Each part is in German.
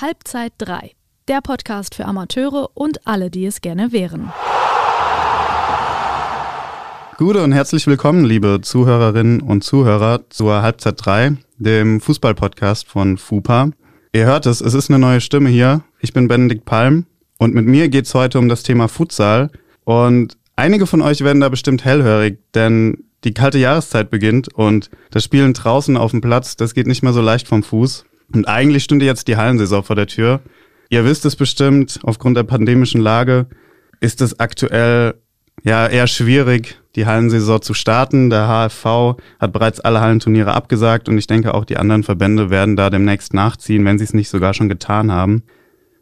Halbzeit 3, der Podcast für Amateure und alle, die es gerne wären. Gute und herzlich willkommen, liebe Zuhörerinnen und Zuhörer, zur Halbzeit 3, dem Fußballpodcast von FUPA. Ihr hört es, es ist eine neue Stimme hier. Ich bin Benedikt Palm und mit mir geht es heute um das Thema Futsal. Und einige von euch werden da bestimmt hellhörig, denn die kalte Jahreszeit beginnt und das Spielen draußen auf dem Platz, das geht nicht mehr so leicht vom Fuß. Und eigentlich stünde jetzt die Hallensaison vor der Tür. Ihr wisst es bestimmt, aufgrund der pandemischen Lage ist es aktuell ja eher schwierig, die Hallensaison zu starten. Der HFV hat bereits alle Hallenturniere abgesagt und ich denke auch die anderen Verbände werden da demnächst nachziehen, wenn sie es nicht sogar schon getan haben.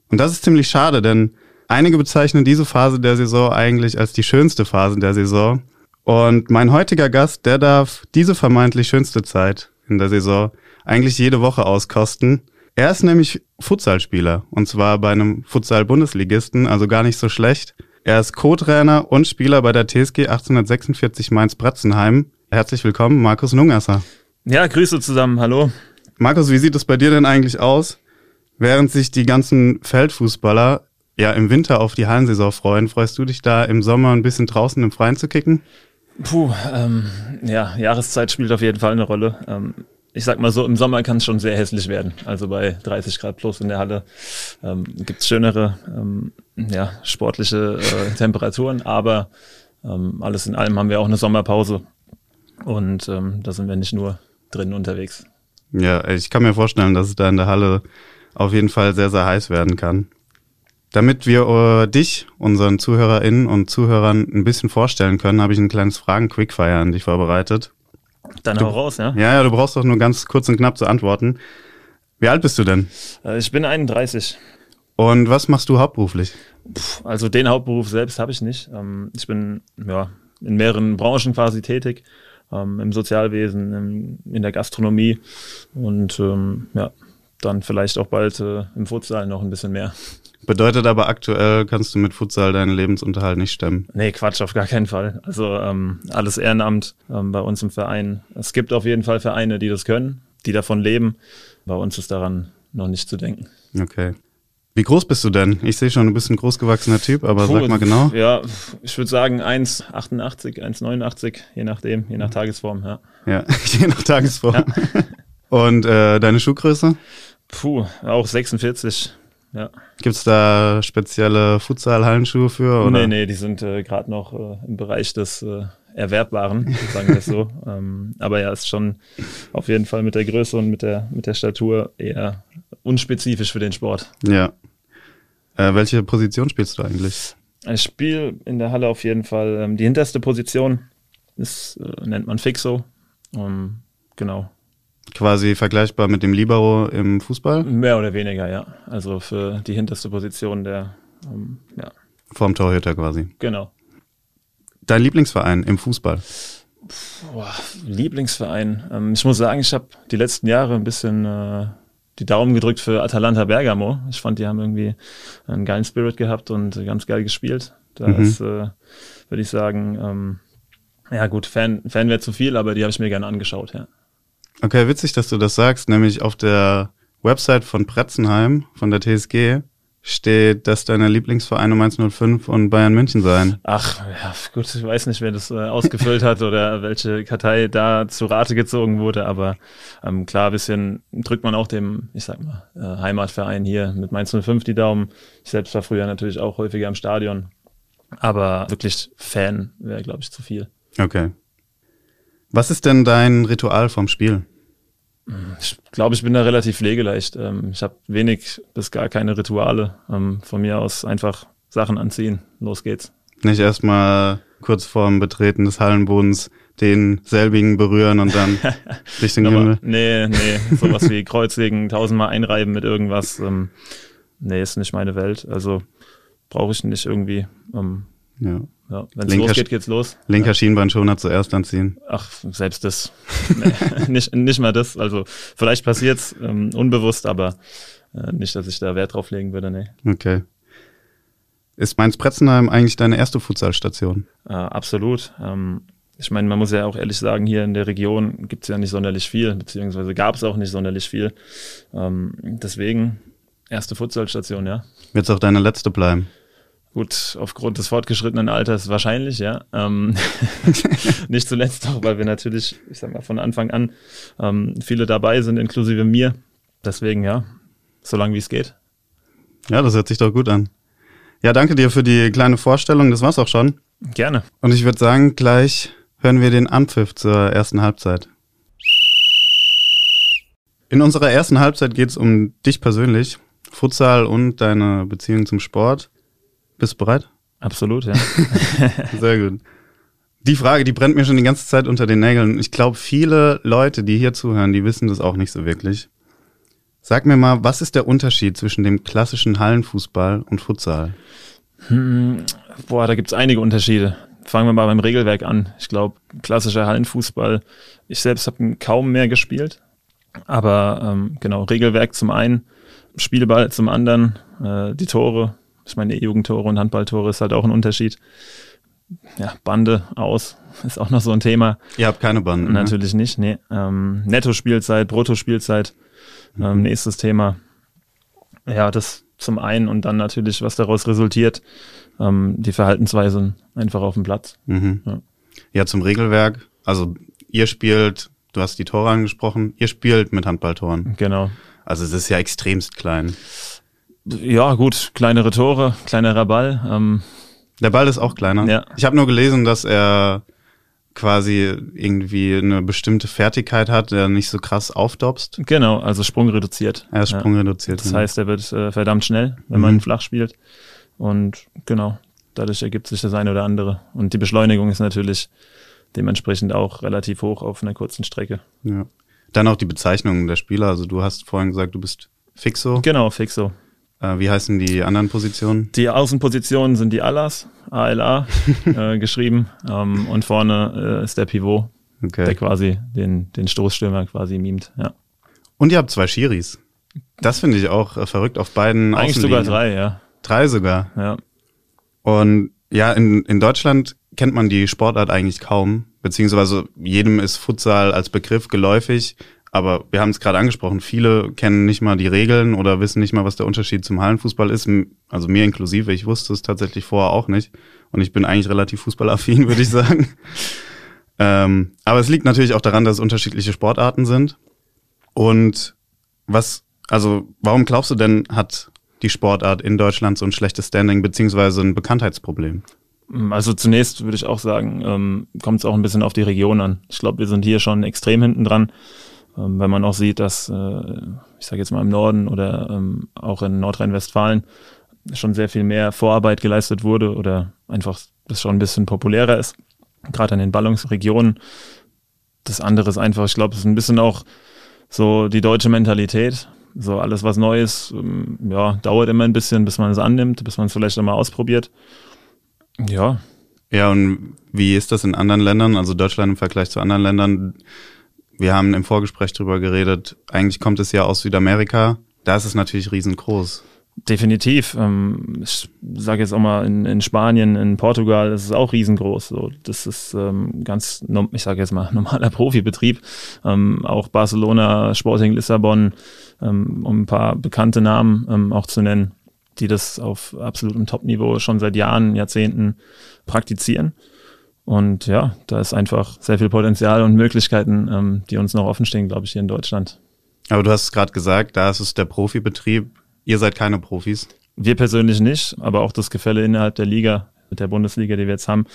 Und das ist ziemlich schade, denn einige bezeichnen diese Phase der Saison eigentlich als die schönste Phase der Saison. Und mein heutiger Gast, der darf diese vermeintlich schönste Zeit in der Saison eigentlich jede Woche auskosten. Er ist nämlich Futsalspieler und zwar bei einem Futsal-Bundesligisten, also gar nicht so schlecht. Er ist Co-Trainer und Spieler bei der TSG 1846 Mainz-Bratzenheim. Herzlich willkommen, Markus Nungasser. Ja, Grüße zusammen, hallo. Markus, wie sieht es bei dir denn eigentlich aus? Während sich die ganzen Feldfußballer ja im Winter auf die Hallensaison freuen, freust du dich da im Sommer ein bisschen draußen im Freien zu kicken? Puh, ähm, ja, Jahreszeit spielt auf jeden Fall eine Rolle. Ähm, ich sag mal so, im Sommer kann es schon sehr hässlich werden. Also bei 30 Grad plus in der Halle ähm, gibt es schönere ähm, ja, sportliche äh, Temperaturen, aber ähm, alles in allem haben wir auch eine Sommerpause und ähm, da sind wir nicht nur drin unterwegs. Ja, ich kann mir vorstellen, dass es da in der Halle auf jeden Fall sehr, sehr heiß werden kann. Damit wir uh, dich, unseren ZuhörerInnen und Zuhörern ein bisschen vorstellen können, habe ich ein kleines Fragen-Quickfire an dich vorbereitet. Dann du, hau raus, ja? Ja, ja, du brauchst doch nur ganz kurz und knapp zu antworten. Wie alt bist du denn? Äh, ich bin 31. Und was machst du hauptberuflich? Puh, also den Hauptberuf selbst habe ich nicht. Ähm, ich bin ja, in mehreren Branchen quasi tätig. Ähm, Im Sozialwesen, in der Gastronomie und ähm, ja, dann vielleicht auch bald äh, im Futsal noch ein bisschen mehr. Bedeutet aber aktuell kannst du mit Futsal deinen Lebensunterhalt nicht stemmen. Nee, Quatsch, auf gar keinen Fall. Also ähm, alles Ehrenamt ähm, bei uns im Verein. Es gibt auf jeden Fall Vereine, die das können, die davon leben. Bei uns ist daran noch nicht zu denken. Okay. Wie groß bist du denn? Ich sehe schon, du bist ein großgewachsener Typ, aber Puh, sag mal genau. Ja, ich würde sagen 1,88, 1,89, je nachdem, je nach Tagesform, ja. Ja, je nach Tagesform. Ja. Und äh, deine Schuhgröße? Puh, auch 46. Ja. Gibt es da spezielle Futsal-Hallenschuhe für? Oder? Nee, nee, die sind äh, gerade noch äh, im Bereich des äh, Erwerbbaren, sagen wir es so. ähm, aber ja, ist schon auf jeden Fall mit der Größe und mit der, mit der Statur eher unspezifisch für den Sport. Ja. Äh, welche Position spielst du eigentlich? Ich spiele in der Halle auf jeden Fall ähm, die hinterste Position. Das äh, nennt man Fixo. Um, genau quasi vergleichbar mit dem Libero im Fußball? Mehr oder weniger, ja. Also für die hinterste Position der, um, ja. Vorm Torhüter quasi. Genau. Dein Lieblingsverein im Fußball? Boah, Lieblingsverein. Ähm, ich muss sagen, ich habe die letzten Jahre ein bisschen äh, die Daumen gedrückt für Atalanta Bergamo. Ich fand, die haben irgendwie einen geilen Spirit gehabt und ganz geil gespielt. Da mhm. ist, äh, würde ich sagen, ähm, ja gut, Fan, Fan wäre zu viel, aber die habe ich mir gerne angeschaut, ja. Okay, witzig, dass du das sagst. Nämlich auf der Website von Pretzenheim, von der TSG, steht, dass deine Lieblingsvereine Mainz 05 und Bayern München seien. Ach, ja, gut, ich weiß nicht, wer das äh, ausgefüllt hat oder welche Kartei da zu Rate gezogen wurde, aber ähm, klar, ein bisschen drückt man auch dem, ich sag mal, äh, Heimatverein hier mit Mainz 05 die Daumen. Ich selbst war früher natürlich auch häufiger im Stadion, aber wirklich Fan wäre, glaube ich, zu viel. Okay. Was ist denn dein Ritual vom Spiel? Ich glaube, ich bin da relativ pflegeleicht. Ähm, ich habe wenig bis gar keine Rituale. Ähm, von mir aus einfach Sachen anziehen. Los geht's. Nicht erstmal kurz vorm Betreten des Hallenbodens den selbigen berühren und dann Richtung Himmel? Nee, nee. Sowas wie Kreuzlegen, tausendmal einreiben mit irgendwas. Ähm, nee, ist nicht meine Welt. Also brauche ich nicht irgendwie. ja. Ja, Wenn es losgeht, geht's los. Linker ja. Schienbeinschoner zuerst anziehen. Ach, selbst das. nee, nicht, nicht mal das. Also vielleicht passiert's ähm, unbewusst, aber äh, nicht, dass ich da Wert drauf legen würde, nee. Okay. Ist Mainz-Pretzenheim eigentlich deine erste Futsalstation? Äh, absolut. Ähm, ich meine, man muss ja auch ehrlich sagen, hier in der Region gibt's ja nicht sonderlich viel, beziehungsweise gab es auch nicht sonderlich viel. Ähm, deswegen Erste Futsalstation, ja. Wird es auch deine letzte bleiben? Gut, aufgrund des fortgeschrittenen Alters wahrscheinlich, ja. Ähm, nicht zuletzt auch, weil wir natürlich, ich sag mal, von Anfang an ähm, viele dabei sind, inklusive mir. Deswegen, ja, so lange wie es geht. Ja, das hört sich doch gut an. Ja, danke dir für die kleine Vorstellung. Das war's auch schon. Gerne. Und ich würde sagen, gleich hören wir den Anpfiff zur ersten Halbzeit. In unserer ersten Halbzeit geht es um dich persönlich, Futsal und deine Beziehung zum Sport. Bist du bereit? Absolut, ja. Sehr gut. Die Frage, die brennt mir schon die ganze Zeit unter den Nägeln. Ich glaube, viele Leute, die hier zuhören, die wissen das auch nicht so wirklich. Sag mir mal, was ist der Unterschied zwischen dem klassischen Hallenfußball und Futsal? Hm, boah, da gibt's einige Unterschiede. Fangen wir mal beim Regelwerk an. Ich glaube, klassischer Hallenfußball, ich selbst habe kaum mehr gespielt. Aber ähm, genau, Regelwerk zum einen, Spielball zum anderen, äh, die Tore, ich meine, Jugendtore und Handballtore ist halt auch ein Unterschied. Ja, Bande aus ist auch noch so ein Thema. Ihr habt keine Bande. Ne? Natürlich ne? nicht, nee. Ähm, Netto-Spielzeit, Brutto-Spielzeit, ähm, mhm. nächstes Thema. Ja, das zum einen und dann natürlich, was daraus resultiert, ähm, die Verhaltensweisen einfach auf dem Platz. Mhm. Ja. ja, zum Regelwerk. Also ihr spielt, du hast die Tore angesprochen, ihr spielt mit Handballtoren. Genau. Also es ist ja extremst klein. Ja, gut, kleinere Tore, kleinerer Ball. Ähm, der Ball ist auch kleiner. Ja. Ich habe nur gelesen, dass er quasi irgendwie eine bestimmte Fertigkeit hat, der nicht so krass aufdopst. Genau, also Sprung reduziert. Er ist Sprung ja. reduziert. Das genau. heißt, er wird äh, verdammt schnell, wenn mhm. man flach spielt. Und genau, dadurch ergibt sich das eine oder andere. Und die Beschleunigung ist natürlich dementsprechend auch relativ hoch auf einer kurzen Strecke. Ja. Dann auch die Bezeichnung der Spieler. Also du hast vorhin gesagt, du bist Fixo. Genau, Fixo. Äh, wie heißen die anderen Positionen? Die Außenpositionen sind die Alas, ALA äh, geschrieben. Ähm, und vorne äh, ist der Pivot, okay. der quasi den, den Stoßstürmer quasi mimt. Ja. Und ihr habt zwei Schiris. Das finde ich auch äh, verrückt auf beiden Eigentlich sogar drei, ja. Drei sogar. Ja. Und ja, in, in Deutschland kennt man die Sportart eigentlich kaum, beziehungsweise jedem ist Futsal als Begriff geläufig. Aber wir haben es gerade angesprochen, viele kennen nicht mal die Regeln oder wissen nicht mal, was der Unterschied zum Hallenfußball ist. Also mir inklusive, ich wusste es tatsächlich vorher auch nicht. Und ich bin eigentlich relativ fußballaffin, würde ich sagen. ähm, aber es liegt natürlich auch daran, dass es unterschiedliche Sportarten sind. Und was, also warum glaubst du denn, hat die Sportart in Deutschland so ein schlechtes Standing beziehungsweise ein Bekanntheitsproblem? Also zunächst würde ich auch sagen, ähm, kommt es auch ein bisschen auf die Region an. Ich glaube, wir sind hier schon extrem hinten dran. Ähm, wenn man auch sieht, dass, äh, ich sage jetzt mal im Norden oder ähm, auch in Nordrhein-Westfalen schon sehr viel mehr Vorarbeit geleistet wurde oder einfach das schon ein bisschen populärer ist, gerade an den Ballungsregionen. Das andere ist einfach, ich glaube, es ist ein bisschen auch so die deutsche Mentalität. So alles, was neu ist, ähm, ja, dauert immer ein bisschen, bis man es annimmt, bis man es vielleicht einmal ausprobiert. Ja. Ja, und wie ist das in anderen Ländern, also Deutschland im Vergleich zu anderen Ländern? Wir haben im Vorgespräch drüber geredet, eigentlich kommt es ja aus Südamerika. Da ist es natürlich riesengroß. Definitiv. Ähm, ich sage jetzt auch mal, in, in Spanien, in Portugal ist es auch riesengroß. Das ist ähm, ganz, ich sage jetzt mal, normaler Profibetrieb. Ähm, auch Barcelona, Sporting Lissabon, um ein paar bekannte Namen auch zu nennen, die das auf absolutem Top-Niveau schon seit Jahren, Jahrzehnten praktizieren. Und ja, da ist einfach sehr viel Potenzial und Möglichkeiten, ähm, die uns noch offen stehen, glaube ich, hier in Deutschland. Aber du hast es gerade gesagt, da ist es der Profibetrieb. Ihr seid keine Profis. Wir persönlich nicht, aber auch das Gefälle innerhalb der Liga, mit der Bundesliga, die wir jetzt haben,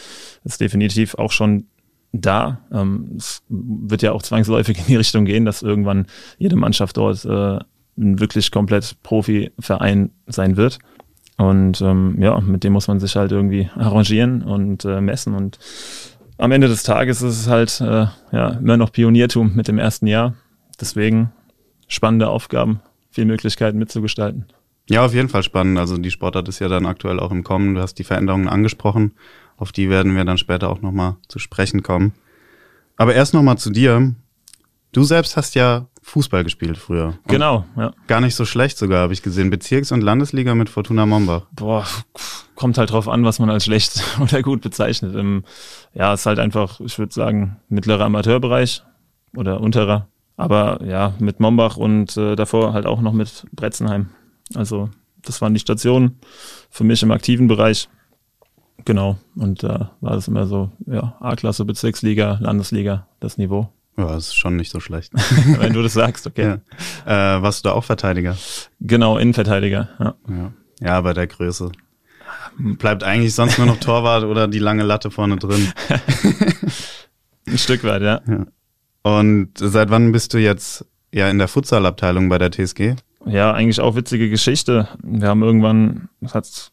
ist definitiv auch schon da. Ähm, es wird ja auch zwangsläufig in die Richtung gehen, dass irgendwann jede Mannschaft dort äh, ein wirklich komplett Profiverein sein wird. Und ähm, ja, mit dem muss man sich halt irgendwie arrangieren und äh, messen. Und am Ende des Tages ist es halt äh, ja, immer noch Pioniertum mit dem ersten Jahr. Deswegen spannende Aufgaben, viel Möglichkeiten mitzugestalten. Ja, auf jeden Fall spannend. Also die Sportart ist ja dann aktuell auch im Kommen. Du hast die Veränderungen angesprochen. Auf die werden wir dann später auch nochmal zu sprechen kommen. Aber erst nochmal zu dir. Du selbst hast ja Fußball gespielt früher. Und genau, ja. Gar nicht so schlecht sogar, habe ich gesehen. Bezirks- und Landesliga mit Fortuna Mombach. Boah, kommt halt drauf an, was man als schlecht oder gut bezeichnet. Ja, ist halt einfach, ich würde sagen, mittlerer Amateurbereich oder unterer. Aber ja, mit Mombach und äh, davor halt auch noch mit Bretzenheim. Also das waren die Stationen für mich im aktiven Bereich. Genau. Und da äh, war das immer so, ja, A-Klasse, Bezirksliga, Landesliga, das Niveau. Ja, das ist schon nicht so schlecht. Wenn du das sagst, okay. Ja. Äh, warst du da auch Verteidiger? Genau, Innenverteidiger, ja. Ja, ja bei der Größe. Bleibt eigentlich sonst nur noch Torwart oder die lange Latte vorne drin. Ein Stück weit, ja. ja. Und seit wann bist du jetzt ja in der Futsalabteilung bei der TSG? Ja, eigentlich auch witzige Geschichte. Wir haben irgendwann, das hat,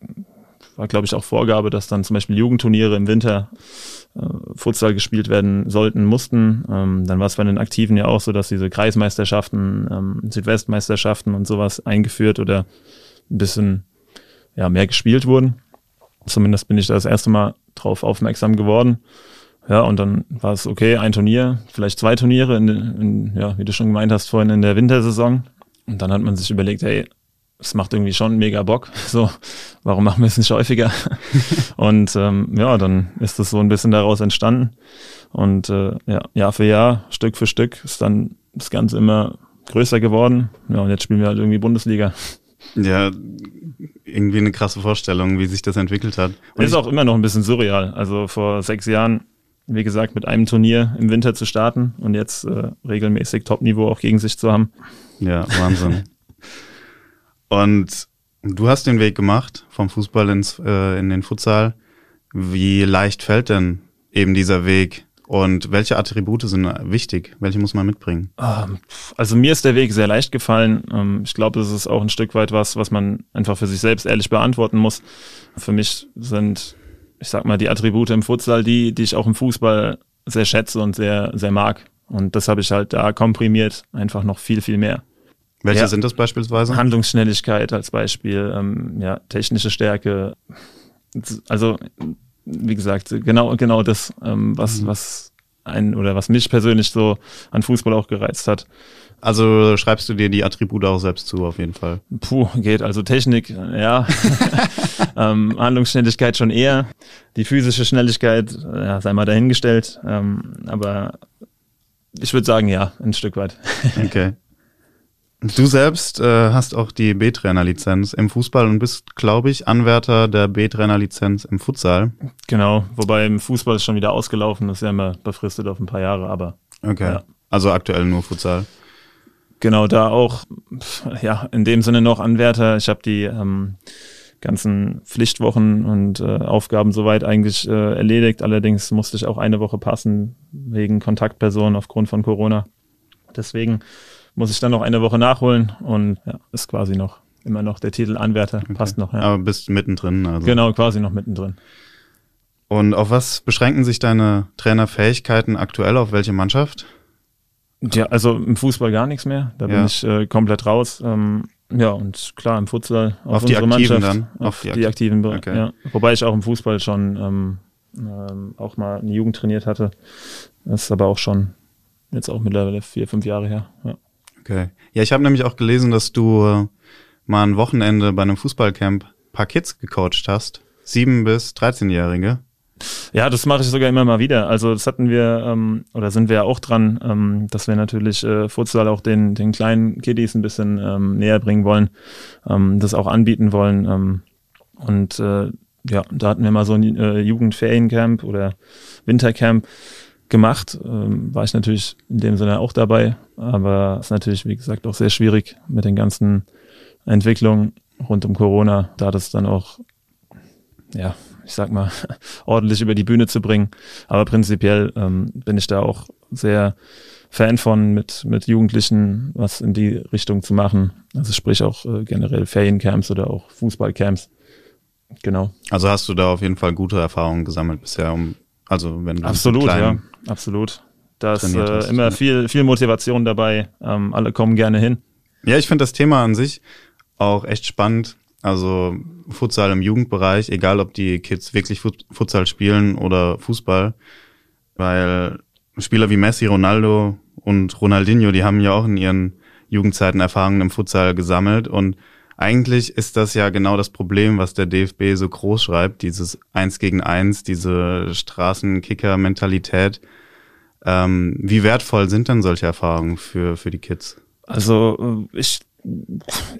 war glaube ich auch Vorgabe, dass dann zum Beispiel Jugendturniere im Winter äh, Futsal gespielt werden sollten, mussten. Ähm, dann war es bei den Aktiven ja auch so, dass diese Kreismeisterschaften, ähm, Südwestmeisterschaften und sowas eingeführt oder ein bisschen ja, mehr gespielt wurden. Zumindest bin ich da das erste Mal drauf aufmerksam geworden. Ja, und dann war es okay, ein Turnier, vielleicht zwei Turniere, in, in, ja, wie du schon gemeint hast, vorhin in der Wintersaison. Und dann hat man sich überlegt, hey, es macht irgendwie schon mega Bock. So, warum machen wir es nicht häufiger? und ähm, ja, dann ist das so ein bisschen daraus entstanden. Und äh, ja, Jahr für Jahr, Stück für Stück ist dann das Ganze immer größer geworden. Ja, und jetzt spielen wir halt irgendwie Bundesliga. Ja, irgendwie eine krasse Vorstellung, wie sich das entwickelt hat. Und ist auch immer noch ein bisschen surreal. Also vor sechs Jahren, wie gesagt, mit einem Turnier im Winter zu starten und jetzt äh, regelmäßig Top-Niveau auch gegen sich zu haben. Ja, Wahnsinn. Und du hast den Weg gemacht vom Fußball ins, äh, in den Futsal. Wie leicht fällt denn eben dieser Weg und welche Attribute sind wichtig? Welche muss man mitbringen? Ähm, also mir ist der Weg sehr leicht gefallen. Ähm, ich glaube, das ist auch ein Stück weit was, was man einfach für sich selbst ehrlich beantworten muss. Für mich sind, ich sag mal, die Attribute im Futsal die, die ich auch im Fußball sehr schätze und sehr, sehr mag. Und das habe ich halt da komprimiert, einfach noch viel, viel mehr. Welche ja, sind das beispielsweise? Handlungsschnelligkeit als Beispiel, ähm, ja, technische Stärke. Also wie gesagt, genau, genau das, ähm, was, mhm. was ein oder was mich persönlich so an Fußball auch gereizt hat. Also schreibst du dir die Attribute auch selbst zu, auf jeden Fall. Puh, geht. Also Technik, ja. ähm, Handlungsschnelligkeit schon eher. Die physische Schnelligkeit, ja, sei mal dahingestellt. Ähm, aber ich würde sagen, ja, ein Stück weit. okay. Du selbst äh, hast auch die B-Trainer-Lizenz im Fußball und bist, glaube ich, Anwärter der B-Trainer-Lizenz im Futsal. Genau, wobei im Fußball ist schon wieder ausgelaufen, das ist ja immer befristet auf ein paar Jahre, aber. Okay. Ja. Also aktuell nur Futsal. Genau, da auch, ja, in dem Sinne noch Anwärter. Ich habe die ähm, ganzen Pflichtwochen und äh, Aufgaben soweit eigentlich äh, erledigt. Allerdings musste ich auch eine Woche passen wegen Kontaktpersonen aufgrund von Corona. Deswegen muss ich dann noch eine Woche nachholen und ja, ist quasi noch immer noch der Titel Anwärter, okay. passt noch. Ja. Aber bist mittendrin. Also. Genau, quasi noch mittendrin. Und auf was beschränken sich deine Trainerfähigkeiten aktuell? Auf welche Mannschaft? Ja, also im Fußball gar nichts mehr. Da ja. bin ich äh, komplett raus. Ähm, ja, und klar, im Futsal auf, auf die Aktiven Mannschaft, dann? Auf, die, die Aktiven, okay. ja. Wobei ich auch im Fußball schon ähm, ähm, auch mal eine Jugend trainiert hatte. Das ist aber auch schon jetzt auch mittlerweile vier, fünf Jahre her. Ja. Okay. Ja, ich habe nämlich auch gelesen, dass du äh, mal ein Wochenende bei einem Fußballcamp ein paar Kids gecoacht hast. Sieben bis 13-Jährige. Ja, das mache ich sogar immer mal wieder. Also das hatten wir, ähm, oder sind wir ja auch dran, ähm, dass wir natürlich äh, Futsal auch den, den kleinen Kiddies ein bisschen ähm, näher bringen wollen, ähm, das auch anbieten wollen. Ähm, und äh, ja, da hatten wir mal so ein äh, Jugendferiencamp oder Wintercamp gemacht. Ähm, war ich natürlich in dem Sinne auch dabei, aber es ist natürlich, wie gesagt, auch sehr schwierig mit den ganzen Entwicklungen rund um Corona, da das dann auch, ja, ich sag mal, ordentlich über die Bühne zu bringen. Aber prinzipiell ähm, bin ich da auch sehr Fan von, mit, mit Jugendlichen was in die Richtung zu machen. Also sprich auch äh, generell Feriencamps oder auch Fußballcamps. Genau. Also hast du da auf jeden Fall gute Erfahrungen gesammelt bisher, um also wenn du absolut, ja, absolut. Da ist äh, immer ja. viel, viel Motivation dabei. Ähm, alle kommen gerne hin. Ja, ich finde das Thema an sich auch echt spannend. Also Futsal im Jugendbereich, egal ob die Kids wirklich Futsal spielen oder Fußball, weil Spieler wie Messi, Ronaldo und Ronaldinho, die haben ja auch in ihren Jugendzeiten Erfahrungen im Futsal gesammelt und eigentlich ist das ja genau das Problem, was der DFB so groß schreibt, dieses Eins gegen Eins, diese Straßenkicker-Mentalität. Ähm, wie wertvoll sind denn solche Erfahrungen für, für die Kids? Also äh, ich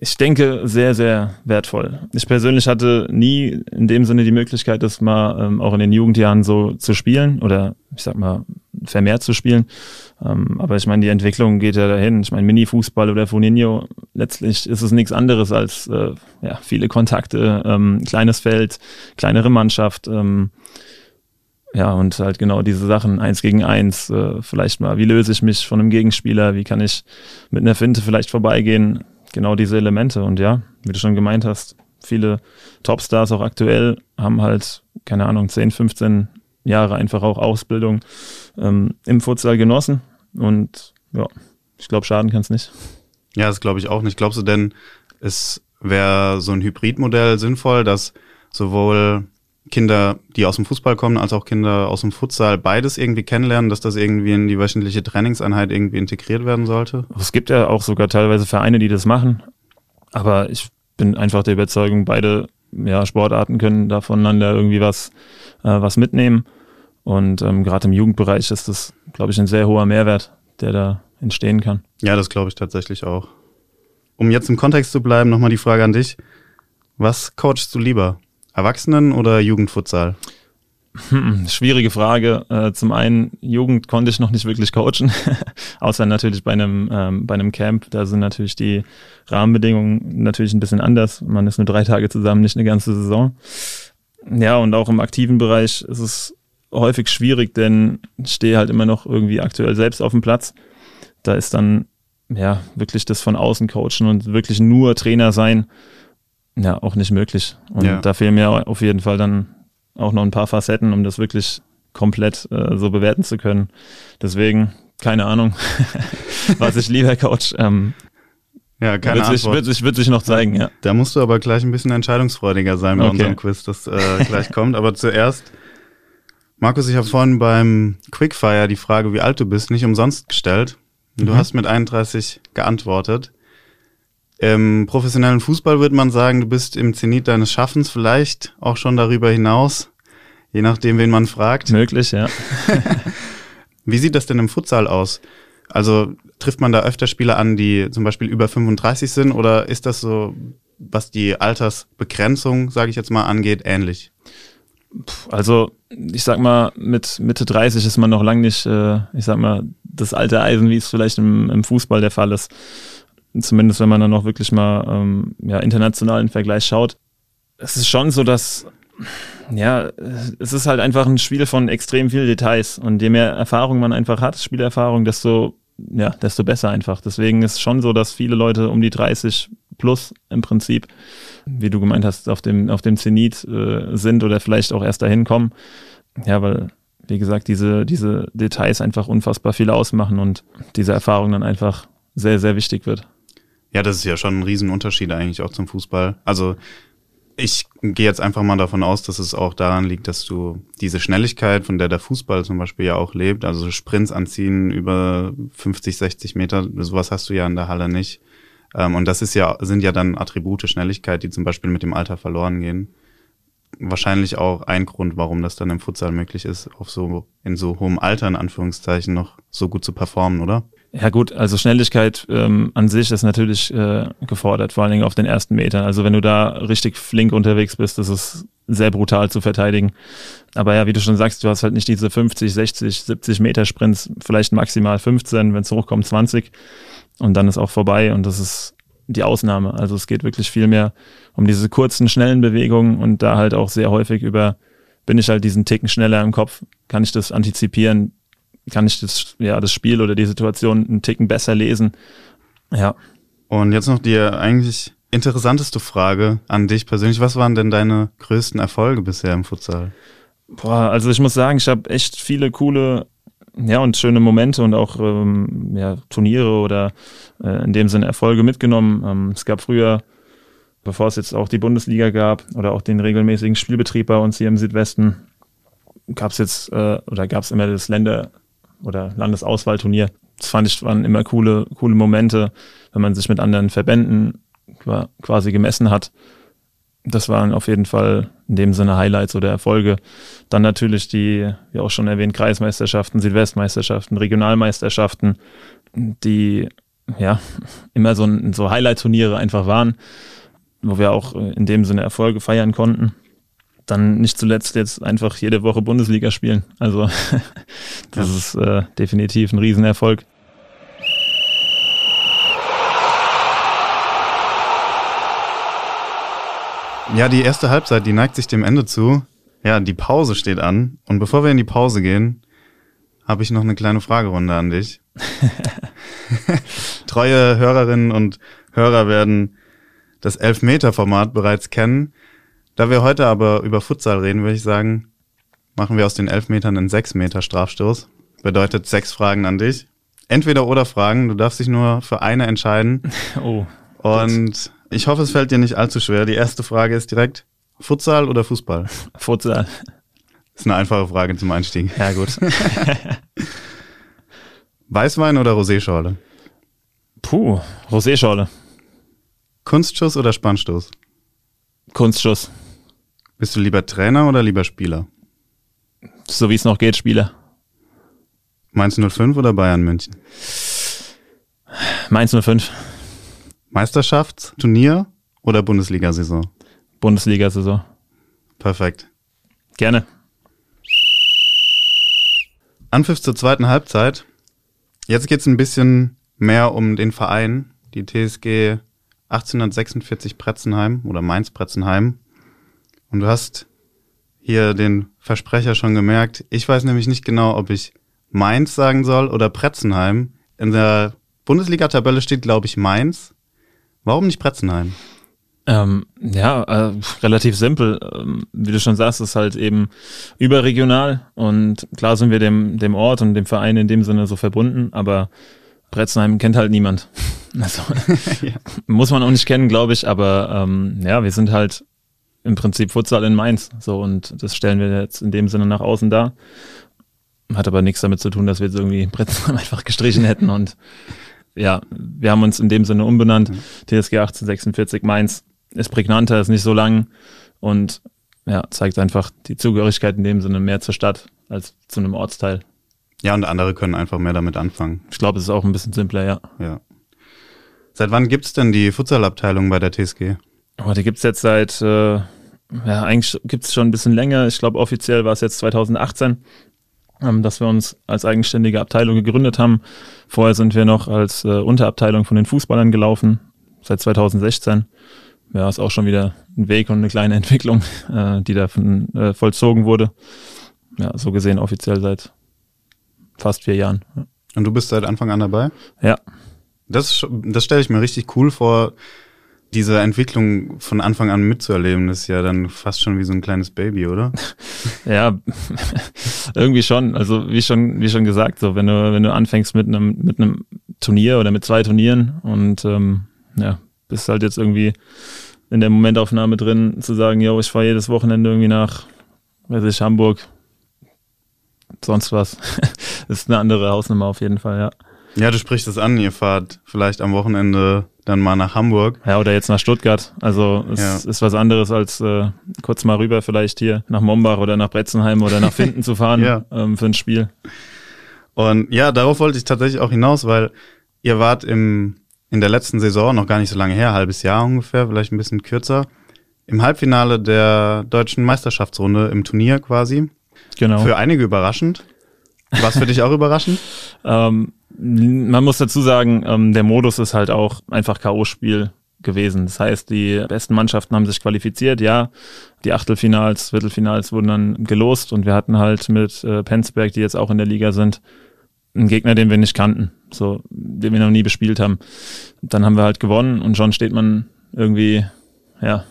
ich denke, sehr, sehr wertvoll. Ich persönlich hatte nie in dem Sinne die Möglichkeit, das mal ähm, auch in den Jugendjahren so zu spielen oder ich sag mal vermehrt zu spielen. Ähm, aber ich meine, die Entwicklung geht ja dahin. Ich meine, Mini-Fußball oder Funinho, letztlich ist es nichts anderes als äh, ja, viele Kontakte, ähm, kleines Feld, kleinere Mannschaft. Ähm, ja, und halt genau diese Sachen, eins gegen eins, äh, vielleicht mal, wie löse ich mich von einem Gegenspieler, wie kann ich mit einer Finte vielleicht vorbeigehen, genau diese Elemente. Und ja, wie du schon gemeint hast, viele Topstars auch aktuell haben halt, keine Ahnung, 10, 15 Jahre einfach auch Ausbildung ähm, im Futsal genossen. Und ja, ich glaube, schaden kann es nicht. Ja, das glaube ich auch nicht. Glaubst du denn, es wäre so ein Hybridmodell sinnvoll, dass sowohl Kinder, die aus dem Fußball kommen, als auch Kinder aus dem Futsal beides irgendwie kennenlernen, dass das irgendwie in die wöchentliche Trainingseinheit irgendwie integriert werden sollte? Es gibt ja auch sogar teilweise Vereine, die das machen. Aber ich bin einfach der Überzeugung, beide ja, Sportarten können da voneinander irgendwie was, äh, was mitnehmen. Und ähm, gerade im Jugendbereich ist das, glaube ich, ein sehr hoher Mehrwert, der da entstehen kann. Ja, das glaube ich tatsächlich auch. Um jetzt im Kontext zu bleiben, nochmal die Frage an dich. Was coachst du lieber? Erwachsenen- oder Jugendfutsal? Hm, schwierige Frage. Äh, zum einen, Jugend konnte ich noch nicht wirklich coachen, außer natürlich bei einem, ähm, bei einem Camp. Da sind natürlich die Rahmenbedingungen natürlich ein bisschen anders. Man ist nur drei Tage zusammen, nicht eine ganze Saison. Ja, und auch im aktiven Bereich ist es häufig schwierig, denn ich stehe halt immer noch irgendwie aktuell selbst auf dem Platz. Da ist dann ja wirklich das von außen coachen und wirklich nur Trainer sein ja auch nicht möglich. Und ja. da fehlen mir auf jeden Fall dann auch noch ein paar Facetten, um das wirklich komplett äh, so bewerten zu können. Deswegen, keine Ahnung, was ich lieber coach. Ähm, ja, keine wird sich, wird, sich, wird sich noch zeigen, ja. Da musst du aber gleich ein bisschen entscheidungsfreudiger sein bei okay. unserem Quiz, das äh, gleich kommt. Aber zuerst, Markus, ich habe vorhin beim Quickfire die Frage, wie alt du bist, nicht umsonst gestellt. Du mhm. hast mit 31 geantwortet. Im professionellen Fußball würde man sagen, du bist im Zenit deines Schaffens, vielleicht auch schon darüber hinaus, je nachdem, wen man fragt. Möglich, ja. Wie sieht das denn im Futsal aus? Also trifft man da öfter Spieler an, die zum Beispiel über 35 sind oder ist das so, was die Altersbegrenzung, sage ich jetzt mal, angeht, ähnlich? Also ich sag mal, mit Mitte 30 ist man noch lange nicht, äh, ich sag mal, das alte Eisen, wie es vielleicht im, im Fußball der Fall ist zumindest wenn man dann auch wirklich mal ähm, ja, internationalen Vergleich schaut. Es ist schon so, dass ja, es ist halt einfach ein Spiel von extrem vielen Details und je mehr Erfahrung man einfach hat, Spielerfahrung, desto ja, desto besser einfach. Deswegen ist schon so, dass viele Leute um die 30 plus im Prinzip, wie du gemeint hast, auf dem auf dem Zenit äh, sind oder vielleicht auch erst dahin kommen. Ja, weil wie gesagt, diese diese Details einfach unfassbar viel ausmachen und diese Erfahrung dann einfach sehr sehr wichtig wird. Ja, das ist ja schon ein Riesenunterschied eigentlich auch zum Fußball. Also ich gehe jetzt einfach mal davon aus, dass es auch daran liegt, dass du diese Schnelligkeit, von der der Fußball zum Beispiel ja auch lebt, also Sprints anziehen über 50, 60 Meter, sowas hast du ja in der Halle nicht. Ähm, und das ist ja, sind ja dann Attribute Schnelligkeit, die zum Beispiel mit dem Alter verloren gehen. Wahrscheinlich auch ein Grund, warum das dann im Futsal möglich ist, auf so, in so hohem Alter in Anführungszeichen noch so gut zu performen, oder? Ja gut, also Schnelligkeit ähm, an sich ist natürlich äh, gefordert, vor allen Dingen auf den ersten Metern. Also wenn du da richtig flink unterwegs bist, das ist sehr brutal zu verteidigen. Aber ja, wie du schon sagst, du hast halt nicht diese 50, 60, 70 Meter Sprints, vielleicht maximal 15, wenn es hochkommt 20 und dann ist auch vorbei und das ist die Ausnahme. Also es geht wirklich viel mehr um diese kurzen, schnellen Bewegungen und da halt auch sehr häufig über, bin ich halt diesen Ticken schneller im Kopf, kann ich das antizipieren, kann ich das, ja, das Spiel oder die Situation einen Ticken besser lesen. Ja. Und jetzt noch die eigentlich interessanteste Frage an dich persönlich. Was waren denn deine größten Erfolge bisher im Futsal? Boah, also ich muss sagen, ich habe echt viele coole ja, und schöne Momente und auch ähm, ja, Turniere oder äh, in dem Sinne Erfolge mitgenommen. Ähm, es gab früher, bevor es jetzt auch die Bundesliga gab oder auch den regelmäßigen Spielbetrieb bei uns hier im Südwesten, gab es jetzt äh, oder gab es immer das Länder, oder Landesauswahlturnier. Das fand ich waren immer coole, coole Momente, wenn man sich mit anderen Verbänden quasi gemessen hat. Das waren auf jeden Fall in dem Sinne Highlights oder Erfolge. Dann natürlich die, wie auch schon erwähnt, Kreismeisterschaften, Südwestmeisterschaften, Regionalmeisterschaften, die ja immer so, so Highlight-Turniere einfach waren, wo wir auch in dem Sinne Erfolge feiern konnten. Dann nicht zuletzt jetzt einfach jede Woche Bundesliga spielen. Also das ja. ist äh, definitiv ein Riesenerfolg. Ja, die erste Halbzeit, die neigt sich dem Ende zu. Ja, die Pause steht an. Und bevor wir in die Pause gehen, habe ich noch eine kleine Fragerunde an dich. Treue Hörerinnen und Hörer werden das Elfmeter-Format bereits kennen. Da wir heute aber über Futsal reden, würde ich sagen, machen wir aus den Elfmetern einen Sechs-Meter Strafstoß. Bedeutet sechs Fragen an dich. Entweder oder Fragen. Du darfst dich nur für eine entscheiden. Oh. Und ich hoffe, es fällt dir nicht allzu schwer. Die erste Frage ist direkt, Futsal oder Fußball? Futsal. Ist eine einfache Frage zum Einstieg. Ja, gut. Weißwein oder Roséschorle? Puh, Roséschorle. Kunstschuss oder Spannstoß? Kunstschuss. Bist du lieber Trainer oder lieber Spieler? So wie es noch geht, Spieler. Mainz 05 oder Bayern München? Mainz 05. Meisterschaftsturnier oder Bundesliga-Saison? Bundesliga-Saison. Perfekt. Gerne. Anpfiff zur zweiten Halbzeit. Jetzt geht es ein bisschen mehr um den Verein, die TSG 1846 Pretzenheim oder Mainz Pretzenheim. Und du hast hier den Versprecher schon gemerkt. Ich weiß nämlich nicht genau, ob ich Mainz sagen soll oder Pretzenheim. In der Bundesliga-Tabelle steht, glaube ich, Mainz. Warum nicht Pretzenheim? Ähm, ja, äh, relativ simpel. Ähm, wie du schon sagst, ist halt eben überregional und klar sind wir dem, dem Ort und dem Verein in dem Sinne so verbunden, aber Bretzenheim kennt halt niemand. Also, ja. Muss man auch nicht kennen, glaube ich, aber ähm, ja, wir sind halt im Prinzip Futsal in Mainz. So, und das stellen wir jetzt in dem Sinne nach außen dar. Hat aber nichts damit zu tun, dass wir jetzt irgendwie Bretzenheim einfach gestrichen hätten und ja, wir haben uns in dem Sinne umbenannt. Mhm. TSG 1846 Mainz ist prägnanter, ist nicht so lang und ja, zeigt einfach die Zugehörigkeit in dem Sinne mehr zur Stadt als zu einem Ortsteil. Ja, und andere können einfach mehr damit anfangen. Ich glaube, es ist auch ein bisschen simpler, ja. Ja. Seit wann gibt's denn die Futsalabteilung bei der TSG? Oh, die gibt's jetzt seit, äh, ja, eigentlich gibt's schon ein bisschen länger. Ich glaube, offiziell war es jetzt 2018, ähm, dass wir uns als eigenständige Abteilung gegründet haben. Vorher sind wir noch als äh, Unterabteilung von den Fußballern gelaufen, seit 2016 ja, ist auch schon wieder ein Weg und eine kleine Entwicklung, äh, die da äh, vollzogen wurde. Ja, so gesehen offiziell seit fast vier Jahren. Ja. Und du bist seit Anfang an dabei? Ja. Das, das stelle ich mir richtig cool vor, diese Entwicklung von Anfang an mitzuerleben. Das ist ja dann fast schon wie so ein kleines Baby, oder? ja, irgendwie schon. Also wie schon, wie schon gesagt, so wenn du, wenn du anfängst mit einem, mit einem Turnier oder mit zwei Turnieren und ähm, ja, bist halt jetzt irgendwie in der Momentaufnahme drin, zu sagen, yo, ich fahre jedes Wochenende irgendwie nach, weiß ich, Hamburg, sonst was. das ist eine andere Hausnummer auf jeden Fall, ja. Ja, du sprichst es an, ihr fahrt vielleicht am Wochenende dann mal nach Hamburg. Ja, oder jetzt nach Stuttgart. Also es ja. ist was anderes als äh, kurz mal rüber vielleicht hier nach Mombach oder nach Bretzenheim oder nach Finden zu fahren ja. ähm, für ein Spiel. Und ja, darauf wollte ich tatsächlich auch hinaus, weil ihr wart im in der letzten Saison, noch gar nicht so lange her, halbes Jahr ungefähr, vielleicht ein bisschen kürzer, im Halbfinale der deutschen Meisterschaftsrunde im Turnier quasi. Genau. Für einige überraschend. Was für dich auch überraschend? ähm, man muss dazu sagen, ähm, der Modus ist halt auch einfach K.O.-Spiel gewesen. Das heißt, die besten Mannschaften haben sich qualifiziert, ja. Die Achtelfinals, Viertelfinals wurden dann gelost und wir hatten halt mit äh, Penzberg, die jetzt auch in der Liga sind, einen Gegner, den wir nicht kannten, so, den wir noch nie bespielt haben. Dann haben wir halt gewonnen und schon steht man irgendwie, ja,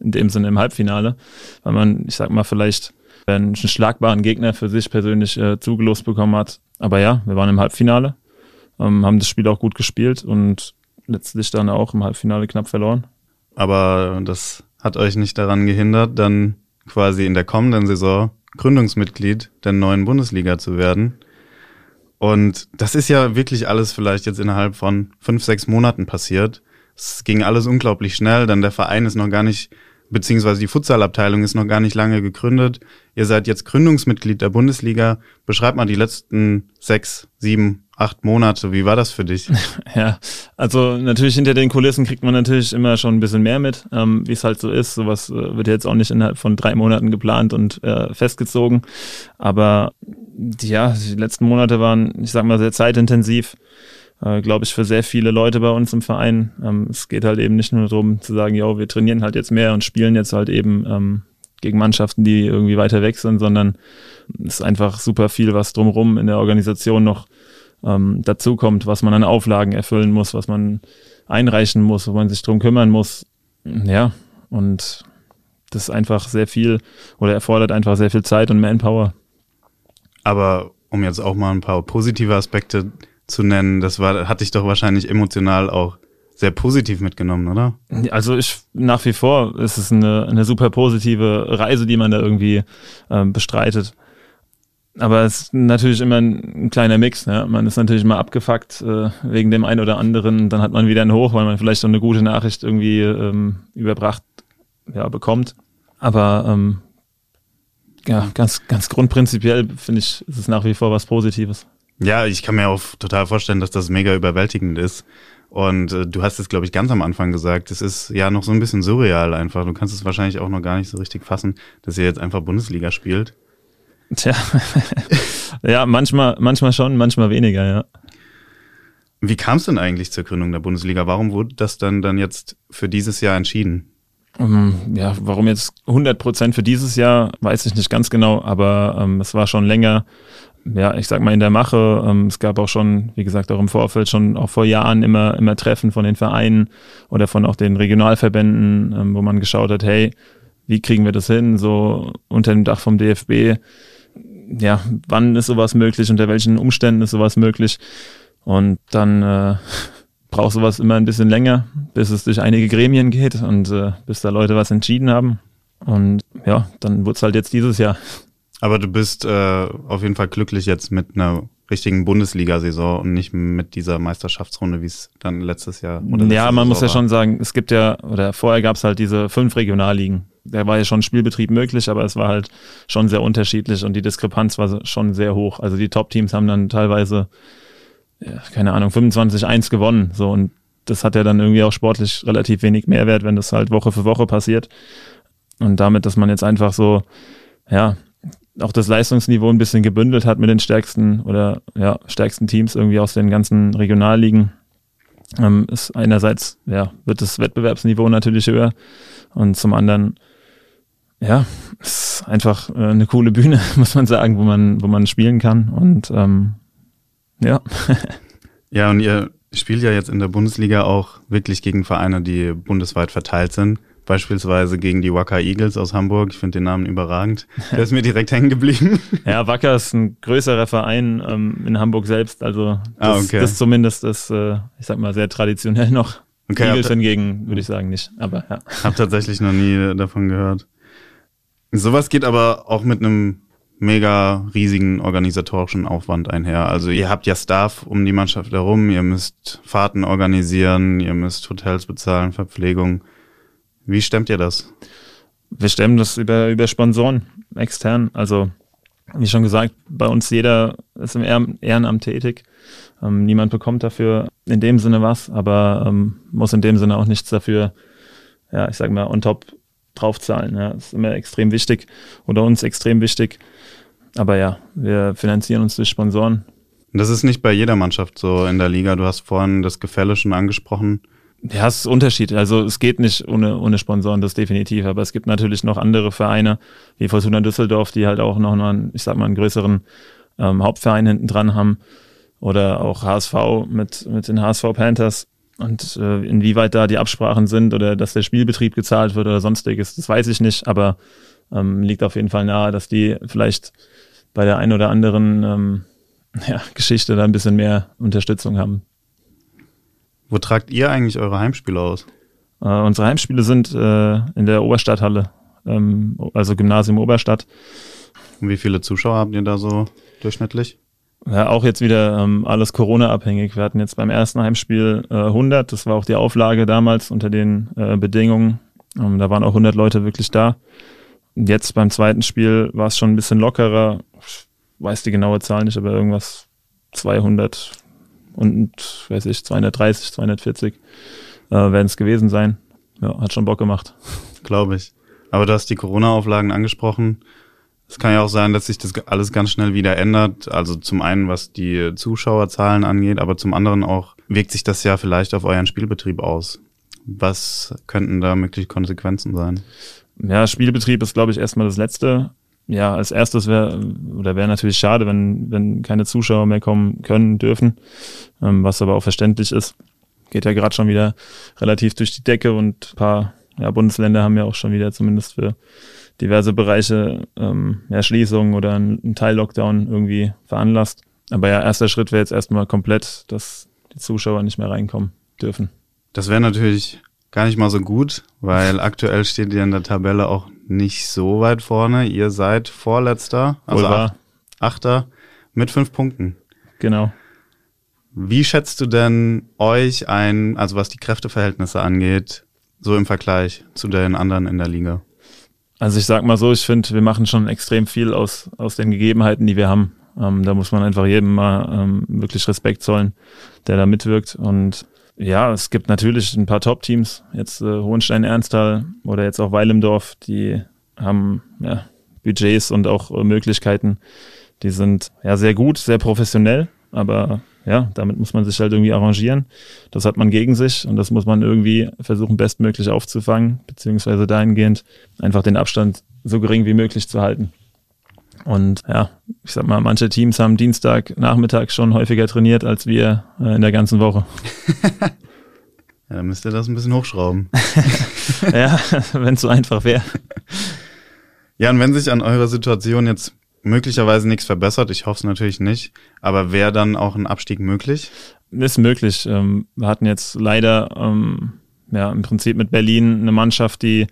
in dem Sinne im Halbfinale, weil man, ich sag mal, vielleicht einen schlagbaren Gegner für sich persönlich äh, zugelost bekommen hat. Aber ja, wir waren im Halbfinale, ähm, haben das Spiel auch gut gespielt und letztlich dann auch im Halbfinale knapp verloren. Aber das hat euch nicht daran gehindert, dann quasi in der kommenden Saison Gründungsmitglied der neuen Bundesliga zu werden. Und das ist ja wirklich alles vielleicht jetzt innerhalb von fünf, sechs Monaten passiert. Es ging alles unglaublich schnell, denn der Verein ist noch gar nicht, beziehungsweise die Futsalabteilung ist noch gar nicht lange gegründet. Ihr seid jetzt Gründungsmitglied der Bundesliga. Beschreibt mal die letzten sechs, sieben, acht Monate. Wie war das für dich? Ja, also natürlich hinter den Kulissen kriegt man natürlich immer schon ein bisschen mehr mit, ähm, wie es halt so ist. Sowas äh, wird jetzt auch nicht innerhalb von drei Monaten geplant und äh, festgezogen. Aber ja, die letzten Monate waren, ich sag mal, sehr zeitintensiv. Äh, Glaube ich, für sehr viele Leute bei uns im Verein. Ähm, es geht halt eben nicht nur darum zu sagen, ja, wir trainieren halt jetzt mehr und spielen jetzt halt eben ähm, gegen Mannschaften, die irgendwie weiter weg sind, sondern es ist einfach super viel, was drumherum in der Organisation noch ähm, dazukommt, was man an Auflagen erfüllen muss, was man einreichen muss, wo man sich drum kümmern muss. Ja, und das ist einfach sehr viel oder erfordert einfach sehr viel Zeit und Manpower. Aber um jetzt auch mal ein paar positive Aspekte zu nennen, das war, hatte ich doch wahrscheinlich emotional auch sehr positiv mitgenommen, oder? Also ich nach wie vor ist es eine, eine super positive Reise, die man da irgendwie ähm, bestreitet. Aber es ist natürlich immer ein, ein kleiner Mix. Ne? Man ist natürlich mal abgefuckt äh, wegen dem einen oder anderen. Dann hat man wieder einen Hoch, weil man vielleicht so eine gute Nachricht irgendwie ähm, überbracht ja, bekommt. Aber ähm, ja, ganz, ganz grundprinzipiell finde ich, ist es nach wie vor was Positives. Ja, ich kann mir auch total vorstellen, dass das mega überwältigend ist. Und äh, du hast es, glaube ich, ganz am Anfang gesagt, es ist ja noch so ein bisschen surreal einfach. Du kannst es wahrscheinlich auch noch gar nicht so richtig fassen, dass ihr jetzt einfach Bundesliga spielt. Tja, ja, manchmal, manchmal schon, manchmal weniger, ja. Wie kam es denn eigentlich zur Gründung der Bundesliga? Warum wurde das dann, dann jetzt für dieses Jahr entschieden? Um, ähm, ja, warum jetzt 100 Prozent für dieses Jahr, weiß ich nicht ganz genau, aber ähm, es war schon länger, ja, ich sag mal in der Mache. Ähm, es gab auch schon, wie gesagt, auch im Vorfeld schon auch vor Jahren immer, immer Treffen von den Vereinen oder von auch den Regionalverbänden, ähm, wo man geschaut hat, hey, wie kriegen wir das hin, so unter dem Dach vom DFB ja, wann ist sowas möglich, unter welchen Umständen ist sowas möglich. Und dann äh, braucht sowas immer ein bisschen länger, bis es durch einige Gremien geht und äh, bis da Leute was entschieden haben. Und ja, dann wurde es halt jetzt dieses Jahr. Aber du bist äh, auf jeden Fall glücklich jetzt mit einer richtigen Bundesliga-Saison und nicht mit dieser Meisterschaftsrunde, wie es dann letztes Jahr oder Ja, man Saison muss ja schon sagen, es gibt ja, oder vorher gab es halt diese fünf Regionalligen da war ja schon Spielbetrieb möglich, aber es war halt schon sehr unterschiedlich und die Diskrepanz war schon sehr hoch. Also die Top-Teams haben dann teilweise, ja, keine Ahnung, 25-1 gewonnen. So und das hat ja dann irgendwie auch sportlich relativ wenig Mehrwert, wenn das halt Woche für Woche passiert. Und damit, dass man jetzt einfach so, ja, auch das Leistungsniveau ein bisschen gebündelt hat mit den stärksten oder ja, stärksten Teams irgendwie aus den ganzen Regionalligen, ähm, ist einerseits, ja, wird das Wettbewerbsniveau natürlich höher und zum anderen ja, ist einfach äh, eine coole Bühne, muss man sagen, wo man, wo man spielen kann. Und ähm, ja. ja, und ihr spielt ja jetzt in der Bundesliga auch wirklich gegen Vereine, die bundesweit verteilt sind. Beispielsweise gegen die Wacker Eagles aus Hamburg. Ich finde den Namen überragend. Der ist mir direkt hängen geblieben. Ja, Wacker ist ein größerer Verein ähm, in Hamburg selbst. Also das, ah, okay. das zumindest ist, äh, ich sag mal, sehr traditionell noch. Okay, Eagles hingegen würde ich sagen nicht. Aber ja. Hab tatsächlich noch nie davon gehört. Sowas geht aber auch mit einem mega riesigen organisatorischen Aufwand einher. Also ihr habt ja Staff um die Mannschaft herum, ihr müsst Fahrten organisieren, ihr müsst Hotels bezahlen, Verpflegung. Wie stemmt ihr das? Wir stemmen das über, über Sponsoren extern. Also wie schon gesagt, bei uns jeder ist im Ehrenamt tätig. Ähm, niemand bekommt dafür in dem Sinne was, aber ähm, muss in dem Sinne auch nichts dafür, ja, ich sag mal, on top draufzahlen. Ja. Das ist immer extrem wichtig oder uns extrem wichtig. Aber ja, wir finanzieren uns durch Sponsoren. Das ist nicht bei jeder Mannschaft so in der Liga. Du hast vorhin das Gefälle schon angesprochen. Ja, es ist Unterschied. Also es geht nicht ohne, ohne Sponsoren, das definitiv. Aber es gibt natürlich noch andere Vereine, wie Fortuna Düsseldorf, die halt auch noch einen, ich sag mal, einen größeren ähm, Hauptverein hinten dran haben. Oder auch HSV mit, mit den HSV Panthers. Und äh, inwieweit da die Absprachen sind oder dass der Spielbetrieb gezahlt wird oder sonstiges, das weiß ich nicht, aber ähm, liegt auf jeden Fall nahe, dass die vielleicht bei der einen oder anderen ähm, ja, Geschichte da ein bisschen mehr Unterstützung haben. Wo tragt ihr eigentlich eure Heimspiele aus? Äh, unsere Heimspiele sind äh, in der Oberstadthalle, ähm, also Gymnasium Oberstadt. Und wie viele Zuschauer habt ihr da so durchschnittlich? Ja, auch jetzt wieder ähm, alles Corona-abhängig. Wir hatten jetzt beim ersten Heimspiel äh, 100, das war auch die Auflage damals unter den äh, Bedingungen. Ähm, da waren auch 100 Leute wirklich da. Und jetzt beim zweiten Spiel war es schon ein bisschen lockerer. Ich weiß die genaue Zahl nicht, aber irgendwas 200, und, weiß ich, 230, 240 äh, werden es gewesen sein. Ja, hat schon Bock gemacht. Glaube ich. Aber du hast die Corona-Auflagen angesprochen. Es kann ja auch sein, dass sich das alles ganz schnell wieder ändert. Also zum einen, was die Zuschauerzahlen angeht, aber zum anderen auch wirkt sich das ja vielleicht auf euren Spielbetrieb aus. Was könnten da mögliche Konsequenzen sein? Ja, Spielbetrieb ist, glaube ich, erstmal das Letzte. Ja, als erstes wäre oder wäre natürlich schade, wenn, wenn keine Zuschauer mehr kommen können, dürfen, ähm, was aber auch verständlich ist. Geht ja gerade schon wieder relativ durch die Decke und ein paar ja, Bundesländer haben ja auch schon wieder zumindest für diverse Bereiche ähm, ja, Schließungen oder einen Teil-Lockdown irgendwie veranlasst. Aber ja, erster Schritt wäre jetzt erstmal komplett, dass die Zuschauer nicht mehr reinkommen dürfen. Das wäre natürlich gar nicht mal so gut, weil aktuell steht ihr in der Tabelle auch nicht so weit vorne. Ihr seid Vorletzter, also acht, Achter mit fünf Punkten. Genau. Wie schätzt du denn euch ein, also was die Kräfteverhältnisse angeht, so im Vergleich zu den anderen in der Liga? Also ich sag mal so, ich finde, wir machen schon extrem viel aus, aus den Gegebenheiten, die wir haben. Ähm, da muss man einfach jedem mal ähm, wirklich Respekt zollen, der da mitwirkt. Und ja, es gibt natürlich ein paar Top-Teams, jetzt äh, Hohenstein-Ernsthal oder jetzt auch Weilimdorf, die haben ja, Budgets und auch äh, Möglichkeiten. Die sind ja sehr gut, sehr professionell, aber ja, damit muss man sich halt irgendwie arrangieren. Das hat man gegen sich und das muss man irgendwie versuchen, bestmöglich aufzufangen, beziehungsweise dahingehend einfach den Abstand so gering wie möglich zu halten. Und ja, ich sag mal, manche Teams haben Dienstag Nachmittag schon häufiger trainiert als wir äh, in der ganzen Woche. ja, dann müsst ihr das ein bisschen hochschrauben. ja, wenn es so einfach wäre. Ja, und wenn sich an eurer Situation jetzt möglicherweise nichts verbessert, ich hoffe es natürlich nicht, aber wäre dann auch ein Abstieg möglich? Ist möglich. Ähm, wir hatten jetzt leider ähm, ja im Prinzip mit Berlin eine Mannschaft, die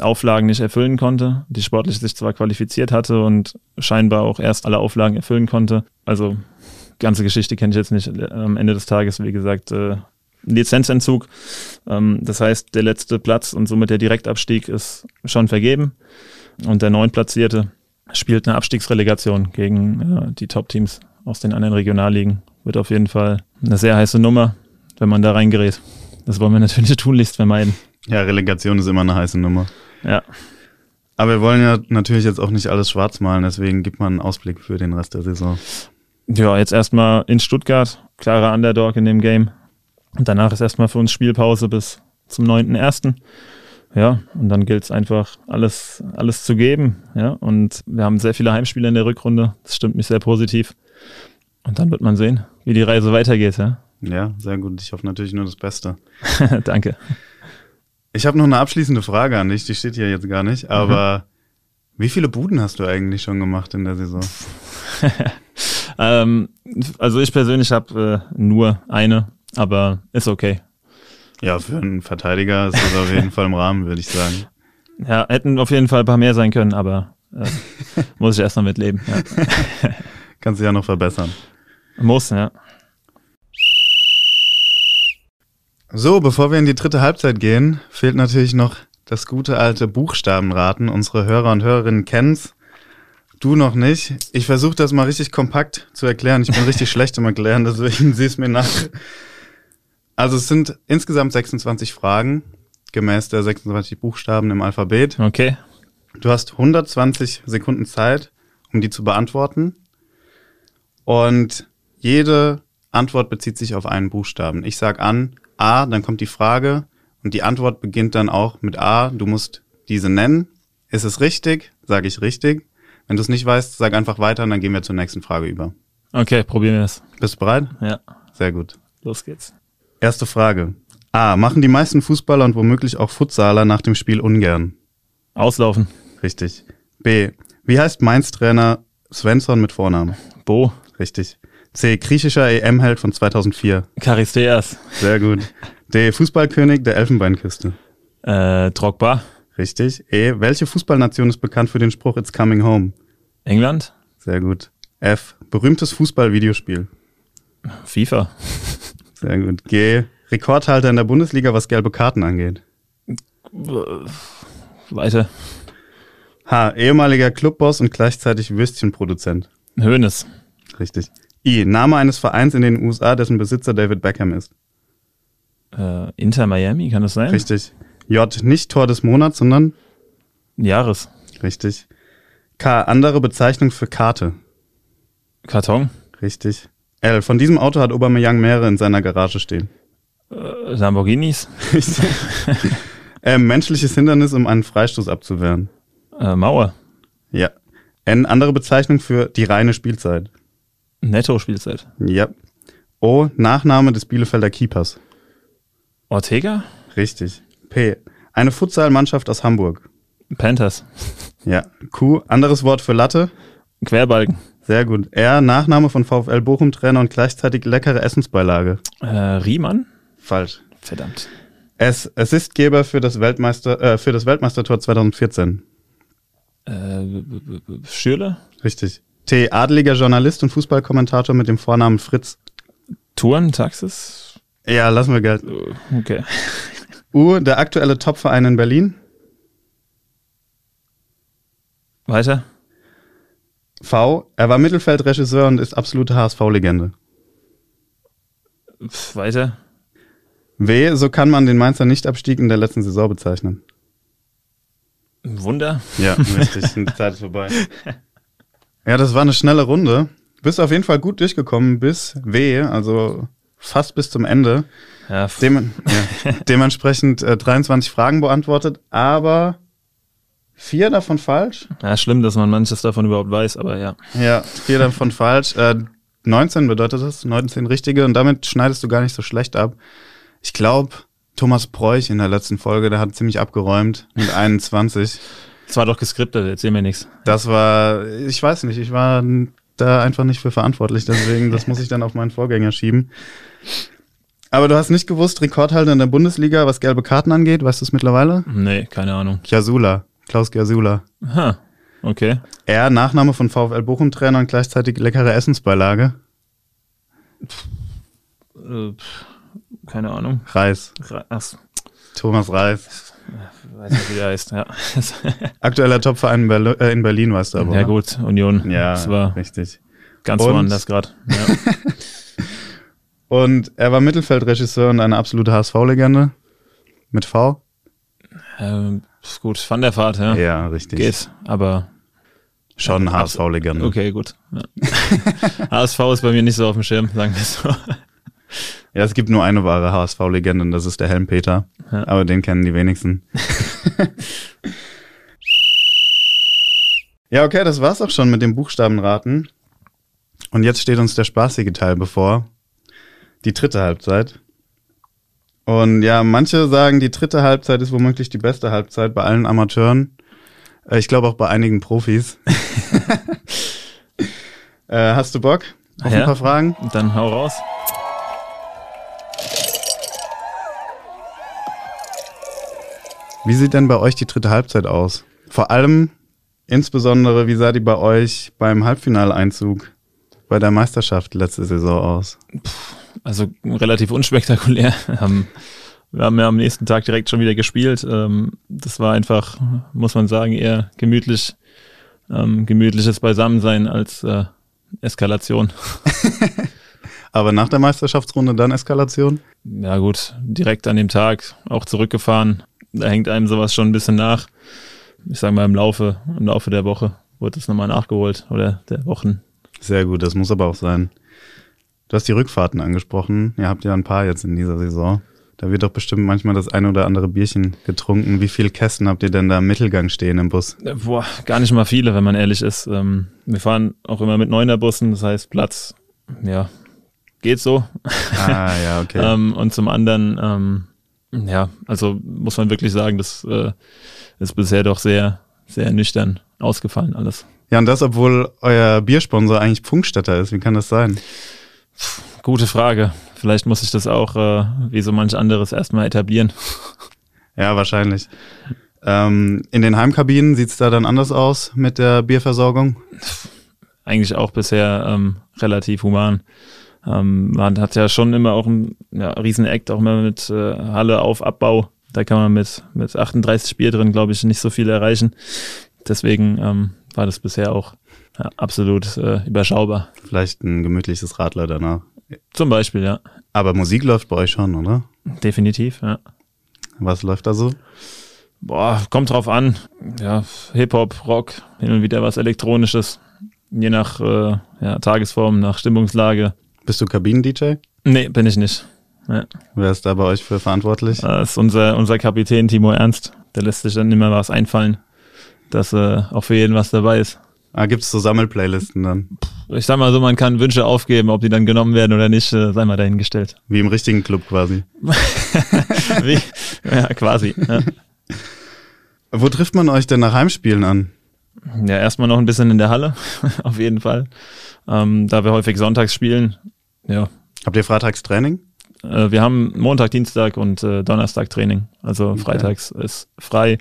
Auflagen nicht erfüllen konnte, die sportlich sich zwar qualifiziert hatte und scheinbar auch erst alle Auflagen erfüllen konnte. Also ganze Geschichte kenne ich jetzt nicht. Am Ende des Tages, wie gesagt, äh, Lizenzentzug. Ähm, das heißt, der letzte Platz und somit der Direktabstieg ist schon vergeben. Und der neuntplatzierte spielt eine Abstiegsrelegation gegen äh, die Top-Teams aus den anderen Regionalligen. Wird auf jeden Fall eine sehr heiße Nummer, wenn man da reingerät. Das wollen wir natürlich tunlichst vermeiden. Ja, Relegation ist immer eine heiße Nummer. Ja. Aber wir wollen ja natürlich jetzt auch nicht alles schwarz malen, deswegen gibt man einen Ausblick für den Rest der Saison. Ja, jetzt erstmal in Stuttgart, klarer Underdog in dem Game. Und danach ist erstmal für uns Spielpause bis zum 9.1. Ja, und dann gilt es einfach, alles, alles zu geben. Ja, und wir haben sehr viele Heimspiele in der Rückrunde. Das stimmt mich sehr positiv. Und dann wird man sehen, wie die Reise weitergeht. Ja, ja sehr gut. Ich hoffe natürlich nur das Beste. Danke. Ich habe noch eine abschließende Frage an dich, die steht hier jetzt gar nicht, aber mhm. wie viele Buden hast du eigentlich schon gemacht in der Saison? ähm, also ich persönlich habe äh, nur eine, aber ist okay. Ja, für einen Verteidiger ist das auf jeden Fall im Rahmen, würde ich sagen. Ja, hätten auf jeden Fall ein paar mehr sein können, aber äh, muss ich erstmal mitleben. Ja. Kannst du ja noch verbessern. Muss, ja. So, bevor wir in die dritte Halbzeit gehen, fehlt natürlich noch das gute alte Buchstabenraten. Unsere Hörer und Hörerinnen kennen's. Du noch nicht. Ich versuche das mal richtig kompakt zu erklären. Ich bin richtig schlecht im Erklären, deswegen sieh's mir nach. Also es sind insgesamt 26 Fragen, gemäß der 26 Buchstaben im Alphabet. Okay. Du hast 120 Sekunden Zeit, um die zu beantworten. Und jede Antwort bezieht sich auf einen Buchstaben. Ich sag an, A, dann kommt die Frage und die Antwort beginnt dann auch mit A. Du musst diese nennen. Ist es richtig? Sage ich richtig. Wenn du es nicht weißt, sag einfach weiter und dann gehen wir zur nächsten Frage über. Okay, probieren wir es. Bist du bereit? Ja. Sehr gut. Los geht's. Erste Frage. A. Machen die meisten Fußballer und womöglich auch Futsaler nach dem Spiel ungern? Auslaufen. Richtig. B. Wie heißt Mainz-Trainer Svensson mit Vornamen? Bo. Richtig. C. Griechischer EM-Held von 2004. Charisteas. Sehr gut. D. Fußballkönig der Elfenbeinküste. Äh, Drogba. Richtig. E. Welche Fußballnation ist bekannt für den Spruch It's coming home? England. Sehr gut. F. Berühmtes Fußball-Videospiel. FIFA. Sehr gut. G. Rekordhalter in der Bundesliga, was gelbe Karten angeht. Weiter. H. Ehemaliger Clubboss und gleichzeitig Würstchenproduzent. Hönes. Richtig. I. Name eines Vereins in den USA, dessen Besitzer David Beckham ist. Äh, Inter Miami, kann das sein? Richtig. J. Nicht Tor des Monats, sondern Jahres. richtig. K. Andere Bezeichnung für Karte. Karton. Richtig. L. Von diesem Auto hat Aubameyang mehrere in seiner Garage stehen. Äh, Lamborghinis. Richtig. M. Menschliches Hindernis, um einen Freistoß abzuwehren. Äh, Mauer. Ja. N. Andere Bezeichnung für die reine Spielzeit. Netto-Spielzeit. Ja. O. Nachname des Bielefelder Keepers. Ortega. Richtig. P. Eine Futsalmannschaft aus Hamburg. Panthers. Ja. Q. Anderes Wort für Latte. Querbalken. Sehr gut. R. Nachname von VfL Bochum Trainer und gleichzeitig leckere Essensbeilage. Äh, Riemann. Falsch. Verdammt. S. Assistgeber für das Weltmeister äh, für das Weltmeistertor 2014. Äh, Schürle. Richtig. Adeliger Journalist und Fußballkommentator mit dem Vornamen Fritz. Touren, Taxis. Ja, lassen wir Geld. Äh, Okay. U. Der aktuelle Topverein in Berlin. Weiter. V. Er war Mittelfeldregisseur und ist absolute HSV-Legende. Weiter. W. So kann man den Mainzer Nichtabstieg in der letzten Saison bezeichnen. Wunder. Ja, richtig. Die Zeit ist vorbei. Ja, das war eine schnelle Runde. Bist auf jeden Fall gut durchgekommen bis W, also fast bis zum Ende. Ja, Dem, ja, dementsprechend äh, 23 Fragen beantwortet, aber vier davon falsch. ja, schlimm, dass man manches davon überhaupt weiß, aber ja. Ja, vier davon falsch. Äh, 19 bedeutet das, 19 richtige und damit schneidest du gar nicht so schlecht ab. Ich glaube, Thomas Preuch in der letzten Folge, der hat ziemlich abgeräumt mit 21. Es war doch geskriptet, erzähl mir nichts. Das war, ich weiß nicht, ich war da einfach nicht für verantwortlich, deswegen, das muss ich dann auf meinen Vorgänger schieben. Aber du hast nicht gewusst, Rekordhalter in der Bundesliga, was gelbe Karten angeht, weißt du es mittlerweile? Nee, keine Ahnung. Jasula, Klaus Jasula. Ha, okay. Er, Nachname von VfL Bochum-Trainer und gleichzeitig leckere Essensbeilage. Äh, pff, keine Ahnung. Reis, so, Thomas Reis. Weiß nicht, wie der heißt. Ja, Aktueller Topverein in, Berl äh, in Berlin, weißt du aber. ja gut, Union. Ja, Das war richtig. ganz Und- woanders gerade. Ja. Und er war Mittelfeldregisseur und eine absolute HSV-Legende. Mit V? ähm, ist gut, Van der Fahrt, ja. Ja, richtig. Geht, aber Schon HSV-Legende. okay, gut. Ja. HSV ist bei mir nicht so auf dem Schirm, sagen wir so. Ja, es gibt nur eine wahre HSV-Legende und das ist der Helmpeter. Ja. Aber den kennen die wenigsten. ja, okay, das war's auch schon mit dem Buchstabenraten. Und jetzt steht uns der spaßige Teil bevor. Die dritte Halbzeit. Und ja, manche sagen, die dritte Halbzeit ist womöglich die beste Halbzeit bei allen Amateuren. Äh, Ich glaube auch bei einigen Profis. äh, hast du Bock auf Ja. ein paar Fragen? Dann hau raus. Wie sieht denn bei euch die dritte Halbzeit aus? Vor allem, insbesondere, wie sah die bei euch beim Halbfinaleinzug bei der Meisterschaft letzte Saison aus? Also relativ unspektakulär. Ähm, Wir haben ja am nächsten Tag direkt schon wieder gespielt. Ähm, Das war einfach, muss man sagen, eher gemütlich, ähm, gemütliches Beisammensein als äh, Eskalation. Aber nach der Meisterschaftsrunde dann Eskalation? Ja gut, direkt an dem Tag auch zurückgefahren. Da hängt einem sowas schon ein bisschen nach. Ich sage mal im Laufe, im Laufe der Woche wurde es nochmal nachgeholt oder der Wochen. Sehr gut, das muss aber auch sein. Du hast die Rückfahrten angesprochen. Ihr habt ja ein paar jetzt in dieser Saison. Da wird doch bestimmt manchmal das ein oder andere Bierchen getrunken. Wie viele Kästen habt ihr denn da im Mittelgang stehen im Bus? Äh, Boah, gar nicht mal viele, wenn man ehrlich ist. Ähm, wir fahren auch immer mit Neunerbussen, das heißt Platz, ja, geht so. Ah, ja, okay. Ähm, und zum anderen, ähm, ja, also muss man wirklich sagen, das äh, ist bisher doch sehr, sehr nüchtern ausgefallen alles. ja, und das, obwohl euer Biersponsor eigentlich Pfungstädter ist. Wie kann das sein? Gute Frage. Vielleicht muss ich das auch, äh, wie so manch anderes, erstmal etablieren. Ja, wahrscheinlich. Ähm, in den Heimkabinen sieht's da dann anders aus mit der Bierversorgung? Eigentlich auch bisher ähm, relativ human. Ähm, man hat ja schon immer auch einen ja, riesen Act, auch immer mit äh, Halle auf Abbau. Da kann man mit, mit 38 Bier drin, glaube ich, nicht so viel erreichen. Deswegen ähm, war das bisher auch ja, absolut äh, überschaubar. Vielleicht ein gemütliches Radler danach. Zum Beispiel, ja. Aber Musik läuft bei euch schon, oder? Definitiv, ja. Was läuft da so? Boah, kommt drauf an. Ja, Hip-Hop, Rock, hin und wieder was Elektronisches. Je nach äh, ja, Tagesform, nach Stimmungslage. Bist du Kabinen-DJ? Nee, bin ich nicht. Ja. Wer ist da bei euch für verantwortlich? Das ist unser, unser Kapitän Timo Ernst. Der lässt sich dann immer was einfallen, dass äh, auch für jeden was dabei ist. Ah, gibt es so Sammelplaylisten dann? Ich sag mal so, man kann Wünsche aufgeben, ob die dann genommen werden oder nicht, äh, sei mal dahingestellt. Wie im richtigen Club quasi. Wie? Ja, quasi. Ja. Wo trifft man euch denn nach Heimspielen an? Ja, erstmal noch ein bisschen in der Halle, auf jeden Fall. Ähm, da wir häufig sonntags spielen. Ja. Habt ihr Freitags Training? Äh, wir haben Montag, Dienstag und äh, Donnerstag Training. Also okay. freitags ist frei.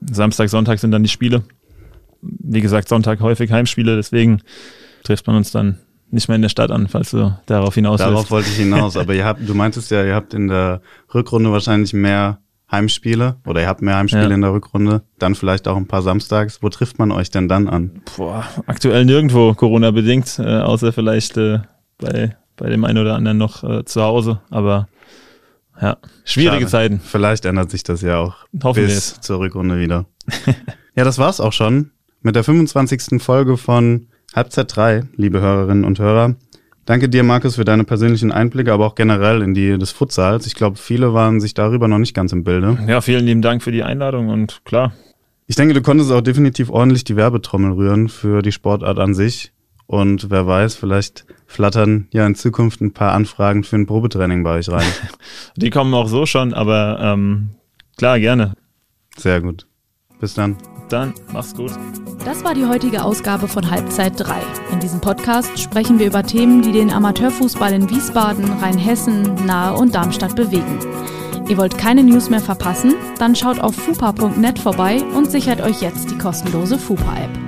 Samstag, Sonntag sind dann die Spiele. Wie gesagt, Sonntag häufig Heimspiele, deswegen trifft man uns dann nicht mehr in der Stadt an, falls du darauf hinaus Darauf willst. wollte ich hinaus, aber ihr habt, du meintest ja, ihr habt in der Rückrunde wahrscheinlich mehr Heimspiele oder ihr habt mehr Heimspiele ja. in der Rückrunde, dann vielleicht auch ein paar Samstags. Wo trifft man euch denn dann an? Boah, aktuell nirgendwo Corona bedingt, äh, außer vielleicht äh, bei bei dem einen oder anderen noch äh, zu Hause, aber ja, schwierige Schade. Zeiten. Vielleicht ändert sich das ja auch Hoffen bis zur Rückrunde wieder. ja, das war's auch schon mit der 25. Folge von Halbzeit 3, liebe Hörerinnen und Hörer. Danke dir, Markus, für deine persönlichen Einblicke, aber auch generell in die des Futsals. Ich glaube, viele waren sich darüber noch nicht ganz im Bilde. Ja, vielen lieben Dank für die Einladung und klar. Ich denke, du konntest auch definitiv ordentlich die Werbetrommel rühren für die Sportart an sich. Und wer weiß, vielleicht flattern ja in Zukunft ein paar Anfragen für ein Probetraining bei euch rein. Die kommen auch so schon, aber ähm, klar, gerne. Sehr gut. Bis dann. Dann mach's gut. Das war die heutige Ausgabe von Halbzeit 3. In diesem Podcast sprechen wir über Themen, die den Amateurfußball in Wiesbaden, Rheinhessen, Nahe und Darmstadt bewegen. Ihr wollt keine News mehr verpassen? Dann schaut auf fupa.net vorbei und sichert euch jetzt die kostenlose Fupa-App.